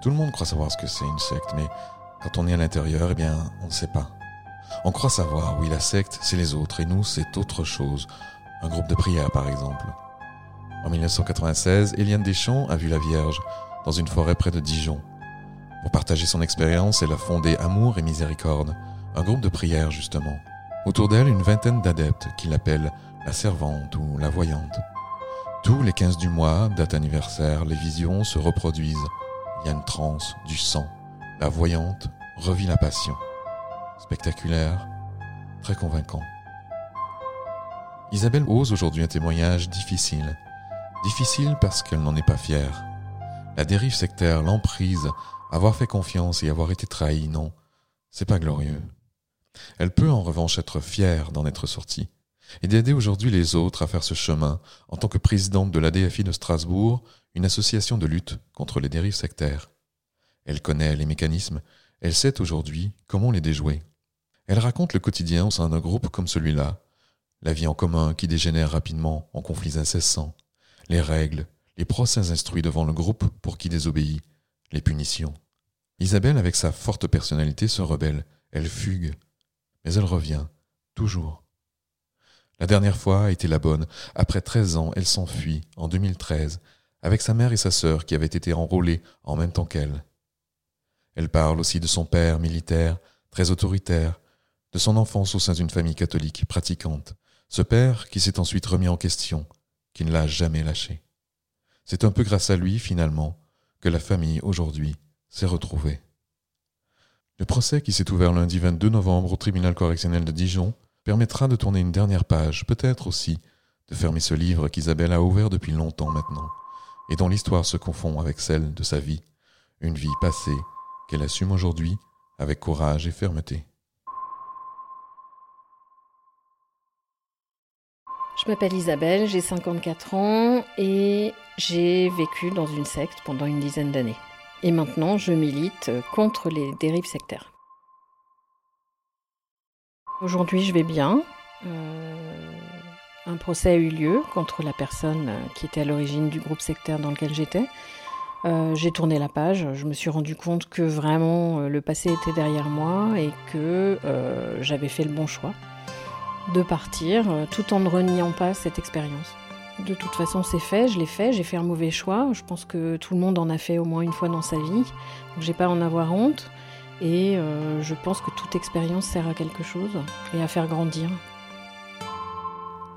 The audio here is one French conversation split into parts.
Tout le monde croit savoir ce que c'est une secte, mais quand on est à l'intérieur, eh bien, on ne sait pas. On croit savoir, oui, la secte, c'est les autres, et nous, c'est autre chose. Un groupe de prière, par exemple. En 1996, Eliane Deschamps a vu la Vierge dans une forêt près de Dijon. Pour partager son expérience, elle a fondé Amour et Miséricorde, un groupe de prière justement. Autour d'elle, une vingtaine d'adeptes qui l'appellent la servante ou la voyante. Tous les 15 du mois, date anniversaire, les visions se reproduisent. Il y a une transe, du sang. La voyante revit la passion spectaculaire, très convaincant. Isabelle ose aujourd'hui un témoignage difficile. Difficile parce qu'elle n'en est pas fière. La dérive sectaire, l'emprise, avoir fait confiance et avoir été trahi, non, c'est pas glorieux. Elle peut en revanche être fière d'en être sortie et d'aider aujourd'hui les autres à faire ce chemin en tant que présidente de l'ADFI de Strasbourg, une association de lutte contre les dérives sectaires. Elle connaît les mécanismes, elle sait aujourd'hui comment les déjouer. Elle raconte le quotidien au sein d'un groupe comme celui-là, la vie en commun qui dégénère rapidement en conflits incessants, les règles, les procès instruits devant le groupe pour qui désobéit, les punitions. Isabelle, avec sa forte personnalité, se rebelle, elle fugue, mais elle revient, toujours. La dernière fois a été la bonne. Après treize ans, elle s'enfuit, en 2013, avec sa mère et sa sœur qui avaient été enrôlées en même temps qu'elle. Elle parle aussi de son père militaire, très autoritaire, de son enfance au sein d'une famille catholique pratiquante, ce père qui s'est ensuite remis en question, qui ne l'a jamais lâché. C'est un peu grâce à lui, finalement, que la famille, aujourd'hui, s'est retrouvée. Le procès qui s'est ouvert lundi 22 novembre au tribunal correctionnel de Dijon permettra de tourner une dernière page, peut-être aussi de fermer ce livre qu'Isabelle a ouvert depuis longtemps maintenant, et dont l'histoire se confond avec celle de sa vie, une vie passée qu'elle assume aujourd'hui avec courage et fermeté. Je m'appelle Isabelle, j'ai 54 ans et j'ai vécu dans une secte pendant une dizaine d'années. Et maintenant, je milite contre les dérives sectaires. Aujourd'hui, je vais bien. Euh, un procès a eu lieu contre la personne qui était à l'origine du groupe sectaire dans lequel j'étais. Euh, j'ai tourné la page, je me suis rendu compte que vraiment euh, le passé était derrière moi et que j'avais fait le bon choix de partir euh, tout en ne reniant pas cette expérience. De toute façon, c'est fait, je l'ai fait, j'ai fait un mauvais choix. Je pense que tout le monde en a fait au moins une fois dans sa vie. Donc j'ai pas à en avoir honte. Et euh, je pense que toute expérience sert à quelque chose et à faire grandir.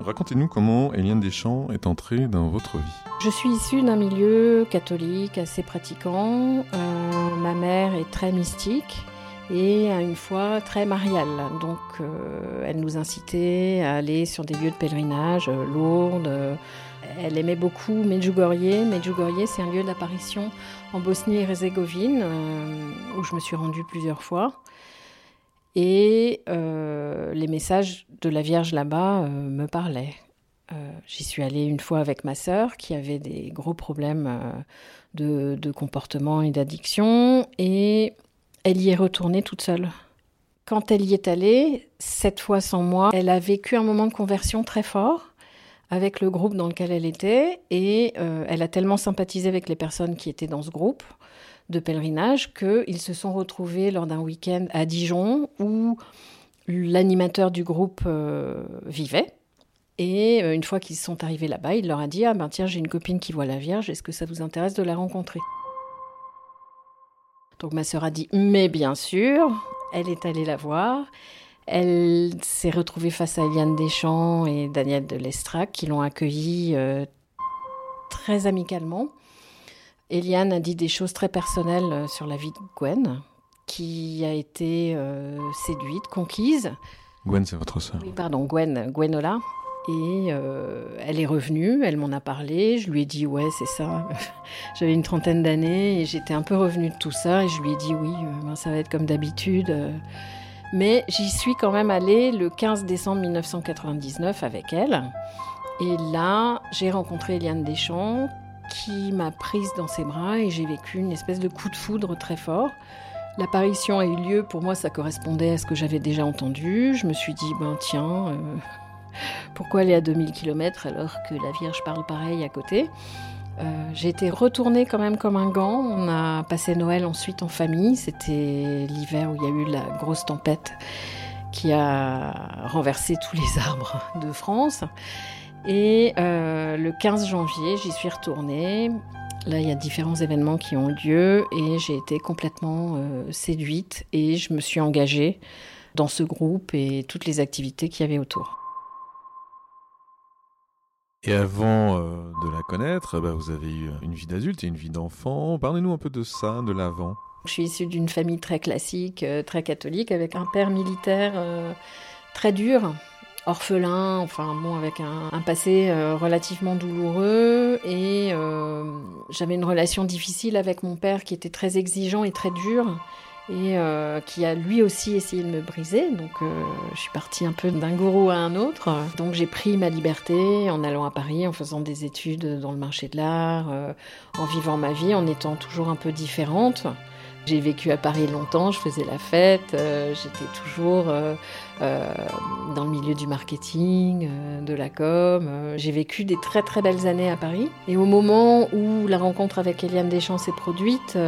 Racontez-nous comment Eliane Deschamps est entrée dans votre vie. Je suis issue d'un milieu catholique assez pratiquant. Euh, ma mère est très mystique et à une fois très mariale. Donc euh, elle nous incitait à aller sur des lieux de pèlerinage, euh, Lourdes. Euh, elle aimait beaucoup Medjugorje. Medjugorje, c'est un lieu d'apparition en Bosnie et Herzégovine, où je me suis rendue plusieurs fois. Et les messages de la Vierge là-bas me parlaient. J'y suis allée une fois avec ma sœur, qui avait des gros problèmes de, de comportement et d'addiction. Et elle y est retournée toute seule. Quand elle y est allée, cette fois sans moi, elle a vécu un moment de conversion très fort avec le groupe dans lequel elle était et euh, elle a tellement sympathisé avec les personnes qui étaient dans ce groupe de pèlerinage qu'ils se sont retrouvés lors d'un week-end à Dijon où l'animateur du groupe euh, vivait. Et euh, une fois qu'ils sont arrivés là-bas, il leur a dit Ah ben tiens, j'ai une copine qui voit la Vierge, est-ce que ça vous intéresse de la rencontrer? Donc ma sœur a dit mais bien sûr, elle est allée la voir. Elle s'est retrouvée face à Eliane Deschamps et Daniel de Lestrac qui l'ont accueillie euh, très amicalement. Eliane a dit des choses très personnelles sur la vie de Gwen, qui a été euh, séduite, conquise. Gwen, c'est votre sœur. Oui, pardon, Gwen, Gwenola. Et elle est revenue, elle m'en a parlé, je lui ai dit ouais c'est ça. J'avais une trentaine d'années et j'étais un peu revenue de tout ça et je lui ai dit oui, ben, ça va être comme d'habitude. Mais j'y suis quand même allée le 15 décembre 1999 avec elle. Et là, j'ai rencontré Eliane Deschamps qui m'a prise dans ses bras et j'ai vécu une espèce de coup de foudre très fort. L'apparition a eu lieu, pour moi ça correspondait à ce que j'avais déjà entendu. Je me suis dit, ben tiens, euh, pourquoi aller à 2000 km alors que la Vierge parle pareil à côté? Euh, j'ai été retournée quand même comme un gant. On a passé Noël ensuite en famille. C'était l'hiver où il y a eu la grosse tempête qui a renversé tous les arbres de France. Et euh, le 15 janvier, j'y suis retournée. Là, il y a différents événements qui ont lieu et j'ai été complètement euh, séduite et je me suis engagée dans ce groupe et toutes les activités qu'il y avait autour. Et avant euh, de la connaître, bah, vous avez eu une vie d'adulte et une vie d'enfant. Parlez-nous un peu de ça, de l'avant. Je suis issue d'une famille très classique, euh, très catholique, avec un père militaire euh, très dur, orphelin, enfin bon, avec un, passé relativement douloureux. Et j'avais une relation difficile avec mon père qui était très exigeant et très dur et euh, qui a lui aussi essayé de me briser. Donc euh, je suis partie un peu d'un gourou à un autre. Donc j'ai pris ma liberté en allant à Paris, en faisant des études dans le marché de l'art, euh, en vivant ma vie, en étant toujours un peu différente. J'ai vécu à Paris longtemps, je faisais la fête, euh, j'étais toujours euh, euh, dans le milieu du marketing, de la com. j'ai vécu des très très belles années à Paris. Et au moment où la rencontre avec Eliane Deschamps s'est produite,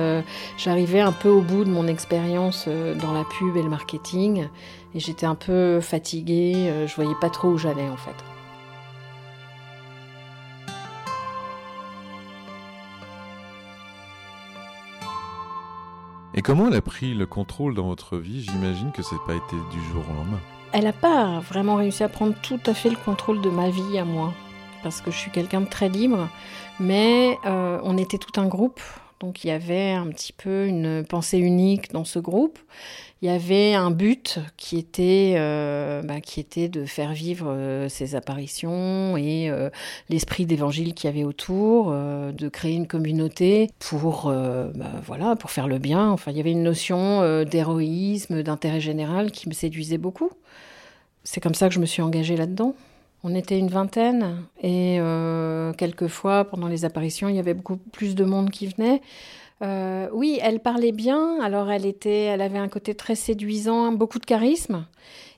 j'arrivais un peu au bout de mon expérience dans la pub et le marketing. Et j'étais un peu fatiguée, je voyais pas trop où j'allais en fait. Comment elle a pris le contrôle dans votre vie? J'imagine que c'est pas été du jour au lendemain. Elle n'a pas vraiment réussi à prendre tout à fait le contrôle de ma vie à moi, parce que je suis quelqu'un de très libre, mais euh, on était tout un groupe, donc il y avait un petit peu une pensée unique dans ce groupe il y avait un but qui était, euh, bah, qui était de faire vivre euh, ces apparitions et euh, l'esprit d'évangile qu'il y avait autour, de créer une communauté pour, bah, voilà, pour faire le bien. Enfin, il y avait une notion d'héroïsme, d'intérêt général qui me séduisait beaucoup. C'est comme ça que je me suis engagée là-dedans. On était une vingtaine et quelquefois, pendant les apparitions, il y avait beaucoup plus de monde qui venait. Euh, oui, elle parlait bien. Alors, elle était, elle avait un côté très séduisant, beaucoup de charisme.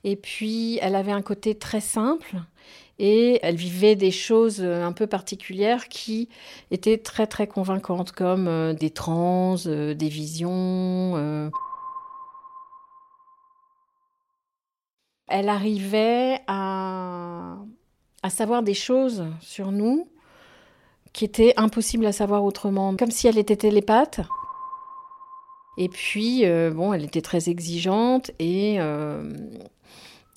Et puis, elle avait un côté très simple. Et elle vivait des choses un peu particulières qui étaient très très convaincantes, comme euh, des trans, euh, des visions. Elle arrivait à savoir des choses sur nous qui était impossible à savoir autrement, comme si elle était télépathe. Et puis, euh, bon, elle était très exigeante et euh,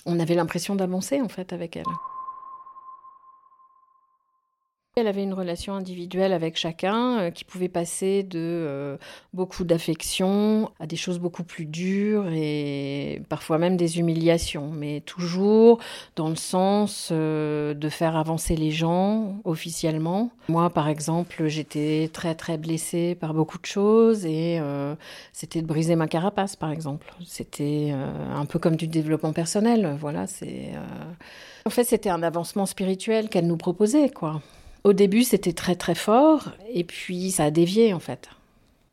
on avait l'impression d'avancer en fait avec elle. Elle avait une relation individuelle avec chacun euh, qui pouvait passer de euh, beaucoup d'affection à des choses beaucoup plus dures et parfois même des humiliations, mais toujours dans le sens euh, de faire avancer les gens officiellement. Moi, par exemple, j'étais très très blessée par beaucoup de choses et c'était de briser ma carapace, par exemple. C'était un peu comme du développement personnel. Voilà, c'est. En fait, c'était un avancement spirituel qu'elle nous proposait, quoi. Au début, c'était très très fort, et puis ça a dévié en fait.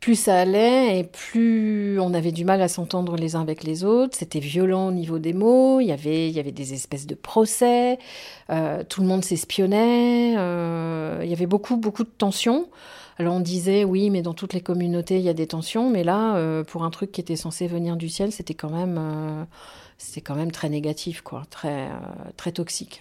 Plus ça allait, et plus on avait du mal à s'entendre les uns avec les autres. C'était violent au niveau des mots. Il y avait, il y avait des espèces de procès. Euh, tout le monde s'espionnait. Euh, il y avait beaucoup, beaucoup de tensions. Alors on disait oui, mais dans toutes les communautés il y a des tensions, mais là, euh, pour un truc qui était censé venir du ciel, c'était quand même, c'était quand même très négatif, quoi, très, très toxique.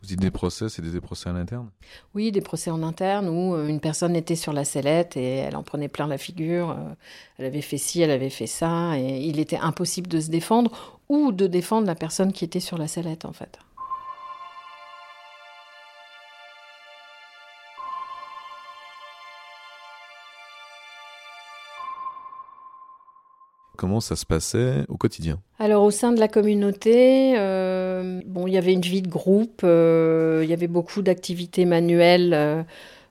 Vous dites des procès, c'est des procès en interne? Oui, des procès en interne où euh, une personne était sur la sellette et elle en prenait plein la figure. Euh, elle avait fait ci, elle avait fait ça, et il était impossible de se défendre ou de défendre la personne qui était sur la sellette en fait. Comment ça se passait au quotidien Alors au sein de la communauté, euh, bon, il y avait une vie de groupe, euh, il y avait beaucoup d'activités manuelles. Euh,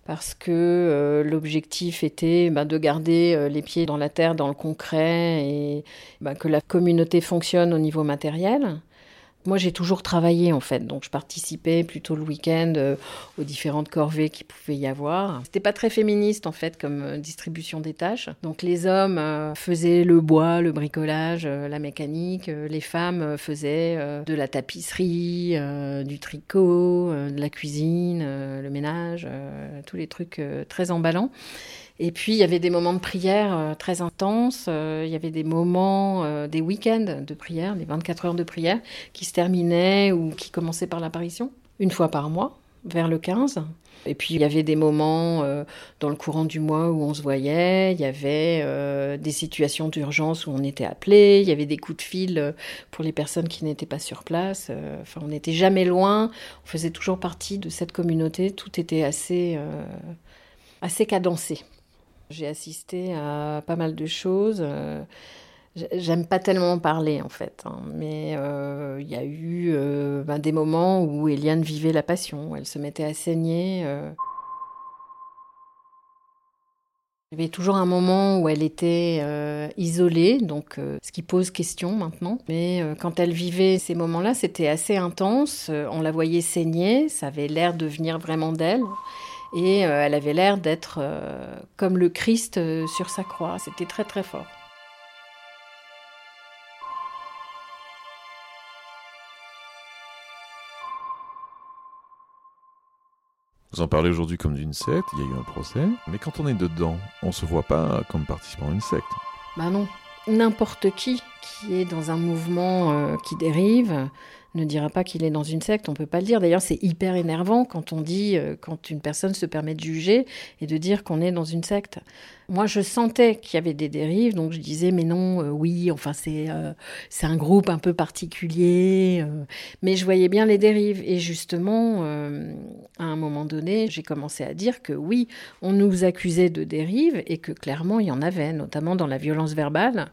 parce que l'objectif était ben, de garder les pieds dans la terre, dans le concret, et ben, que la communauté fonctionne au niveau matériel. Moi, j'ai toujours travaillé en fait, donc je participais plutôt le week-end euh, aux différentes corvées qu'il pouvait y avoir. C'était pas très féministe en fait comme euh, distribution des tâches. Donc les hommes euh, faisaient le bois, le bricolage, la mécanique. les femmes faisaient de la tapisserie, du tricot, de la cuisine, le ménage, tous les trucs très emballants. Et puis, il y avait des moments de prière euh, très intenses. Euh, il y avait des moments, euh, des week-ends de prière, des 24 heures de prière, qui se terminaient ou qui commençaient par l'apparition, une fois par mois, vers le 15. Et puis, il y avait des moments dans le courant du mois où on se voyait. Il y avait des situations d'urgence où on était appelé. Il y avait des coups de fil pour les personnes qui n'étaient pas sur place. Enfin, on n'était jamais loin. On faisait toujours partie de cette communauté. Tout était assez, assez cadencé. J'ai assisté à pas mal de choses. Euh, j'aime pas tellement parler en fait, hein, mais euh, il y a eu euh, ben, des moments où Eliane vivait la passion, elle se mettait à saigner. Il y avait toujours un moment où elle était isolée, donc ce qui pose question maintenant. Mais quand elle vivait ces moments-là, c'était assez intense. on la voyait saigner, ça avait l'air de venir vraiment d'elle. Et euh, elle avait l'air d'être euh, comme le Christ euh, sur sa croix. C'était très très fort. Vous en parlez aujourd'hui comme d'une secte, il y a eu un procès, mais quand on est dedans, on se voit pas comme participant à une secte. Bah non, n'importe qui qui est dans un mouvement qui dérive, ne dira pas qu'il est dans une secte, on peut pas le dire. D'ailleurs, c'est hyper énervant quand on dit, euh, quand une personne se permet de juger et de dire qu'on est dans une secte. Moi, je sentais qu'il y avait des dérives, donc je disais, mais non, euh, oui, enfin, c'est euh, c'est un groupe un peu particulier. mais je voyais bien les dérives. Et justement, à un moment donné, j'ai commencé à dire que oui, on nous accusait de dérives et que clairement, il y en avait, notamment dans la violence verbale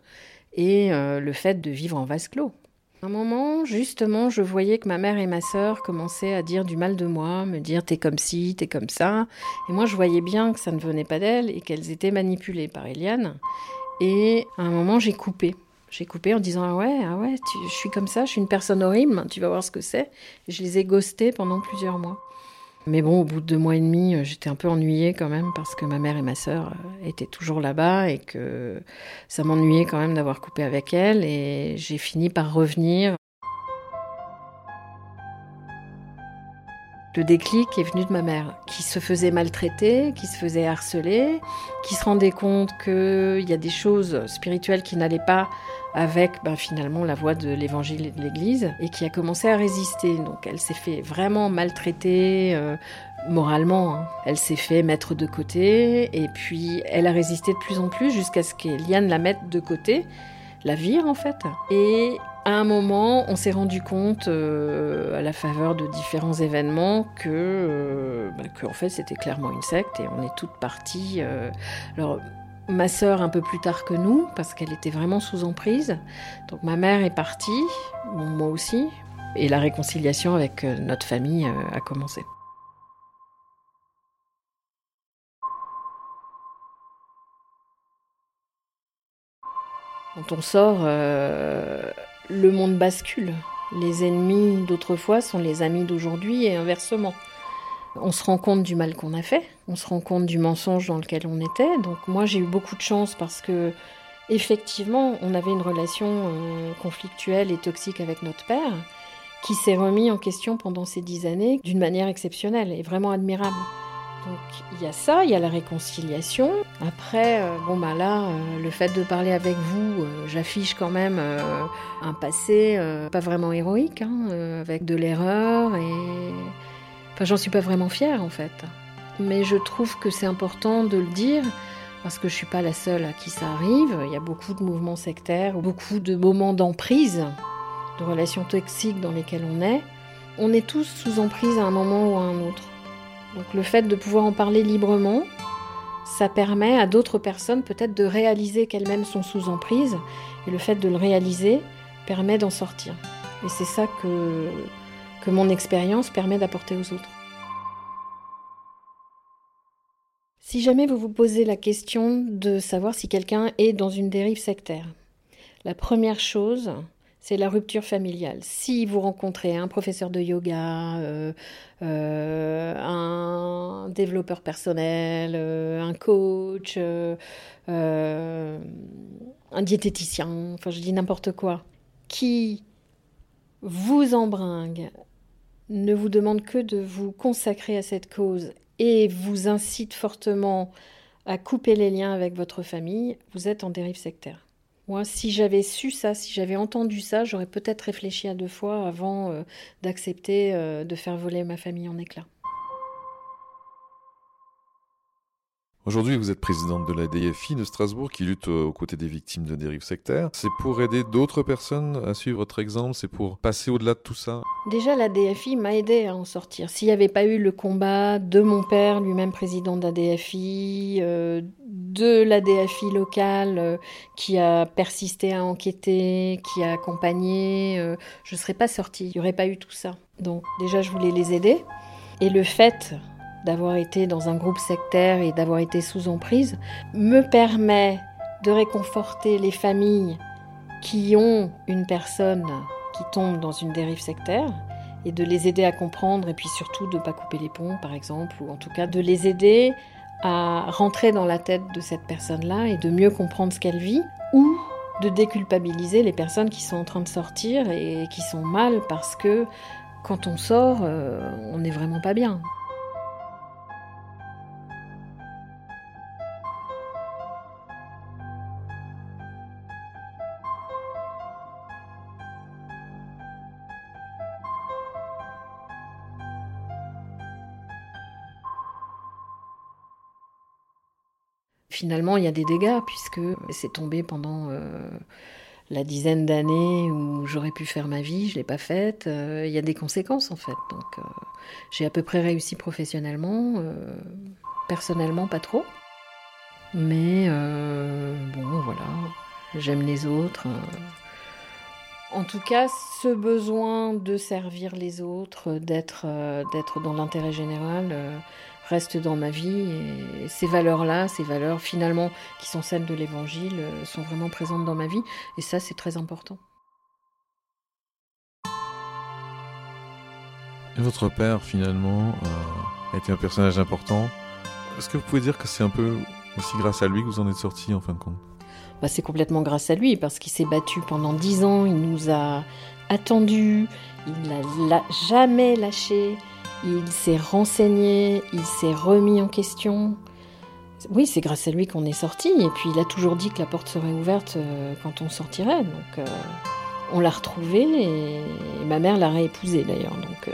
et le fait de vivre en vase clos un moment, justement, je voyais que ma mère et ma sœur commençaient à dire du mal de moi, me dire t'es comme ci, t'es comme ça. Et moi, je voyais bien que ça ne venait pas d'elles et qu'elles étaient manipulées par Eliane. Et à un moment, j'ai coupé. J'ai coupé en disant ah ouais, ah ouais, je suis comme ça, je suis une personne horrible, tu vas voir ce que c'est. je les ai ghostés pendant plusieurs mois. Mais bon, au bout de deux mois et demi, euh, j'étais un peu ennuyée quand même parce que ma mère et ma sœur euh, étaient toujours là-bas et que ça m'ennuyait quand même d'avoir coupé avec elles. Et j'ai fini par revenir. Le déclic est venu de ma mère, qui se faisait maltraiter, qui se faisait harceler, qui se rendait compte qu'il y a des choses spirituelles qui n'allaient pas avec ben, finalement la voix de l'évangile de l'Église et qui a commencé à résister. Donc elle s'est fait vraiment maltraiter euh, moralement. Hein. Elle s'est fait mettre de côté et puis elle a résisté de plus en plus jusqu'à ce qu'Eliane la mette de côté, la vire en fait. Et à un moment, on s'est rendu compte, euh, à la faveur de différents événements, que, euh, ben, en fait, c'était clairement une secte et on est toutes parties. alors, ma sœur un peu plus tard que nous, parce qu'elle était vraiment sous emprise. Donc ma mère est partie, moi aussi, et la réconciliation avec euh, notre famille euh, a commencé. Quand on sort, euh, le monde bascule. Les ennemis d'autrefois sont les amis d'aujourd'hui et inversement. On se rend compte du mal qu'on a fait, on se rend compte du mensonge dans lequel on était. Donc moi j'ai eu beaucoup de chance parce que effectivement on avait une relation euh, conflictuelle et toxique avec notre père qui s'est remis en question pendant ces dix années d'une manière exceptionnelle et vraiment admirable. Donc il y a ça, il y a la réconciliation. Après, euh, bon bah là, euh, le fait de parler avec vous, j'affiche quand même un passé pas vraiment héroïque, hein, avec de l'erreur et Enfin, j'en suis pas vraiment fière en fait. Mais je trouve que c'est important de le dire parce que je suis pas la seule à qui ça arrive. Il y a beaucoup de mouvements sectaires, beaucoup de moments d'emprise, de relations toxiques dans lesquelles on est. On est tous sous emprise à un moment ou à un autre. Donc le fait de pouvoir en parler librement, ça permet à d'autres personnes peut-être de réaliser qu'elles-mêmes sont sous emprise. Et le fait de le réaliser permet d'en sortir. Et c'est ça que, que mon expérience permet d'apporter aux autres. Si jamais vous vous posez la question de savoir si quelqu'un est dans une dérive sectaire, la première chose, c'est la rupture familiale. Si vous rencontrez un professeur de yoga, euh, euh, un développeur personnel, euh, un coach, un diététicien, enfin je dis n'importe quoi, qui vous embringue, ne vous demande que de vous consacrer à cette cause et vous incite fortement à couper les liens avec votre famille, vous êtes en dérive sectaire. Moi, si j'avais su ça, si j'avais entendu ça, j'aurais peut-être réfléchi à deux fois avant euh, d'accepter euh, de faire voler ma famille en éclats. Aujourd'hui, vous êtes présidente de la DFI de Strasbourg qui lutte aux côtés des victimes de dérives sectaires. C'est pour aider d'autres personnes à suivre votre exemple, c'est pour passer au-delà de tout ça? Déjà, la DFI m'a aidé à en sortir. S'il n'y avait pas eu le combat de mon père, lui-même président de la DFI, euh, de la DFI locale euh, qui a persisté à enquêter, qui a accompagné, euh, je ne serais pas sortie. Il n'y aurait pas eu tout ça. Donc déjà, je voulais les aider. Et le fait d'avoir été dans un groupe sectaire et d'avoir été sous emprise, me permet de réconforter les familles qui ont une personne qui tombe dans une dérive sectaire et de les aider à comprendre et puis surtout de ne pas couper les ponts par exemple ou en tout cas de les aider à rentrer dans la tête de cette personne-là et de mieux comprendre ce qu'elle vit ou de déculpabiliser les personnes qui sont en train de sortir et qui sont mal parce que quand on sort, euh, on n'est vraiment pas bien. Finalement, il y a des dégâts puisque c'est tombé pendant euh, la dizaine d'années où j'aurais pu faire ma vie, je ne l'ai pas faite. Euh, il y a des conséquences en fait. Donc euh, j'ai à peu près réussi professionnellement, personnellement pas trop. Mais bon, voilà, j'aime les autres. En tout cas, ce besoin de servir les autres, d'être d'être dans l'intérêt général, reste dans ma vie et ces valeurs-là, ces valeurs finalement qui sont celles de l'Évangile, euh, sont vraiment présentes dans ma vie et ça c'est très important. Et votre père finalement euh, a été un personnage important. Est-ce que vous pouvez dire que c'est un peu aussi grâce à lui que vous en êtes sorti en fin de compte? Bah, C'est complètement grâce à lui parce qu'il s'est battu pendant dix ans, il nous a attendus, il n'a jamais lâché il s'est renseigné, il s'est remis en question. Oui, c'est grâce à lui qu'on est sorti. Et puis il a toujours dit que la porte serait ouverte euh, quand on sortirait. Donc euh, on l'a retrouvé et, ma mère l'a réépousé d'ailleurs. Donc euh,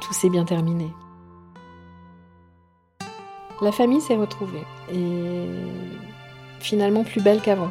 tout s'est bien terminé. La famille s'est retrouvée et finalement plus belle qu'avant.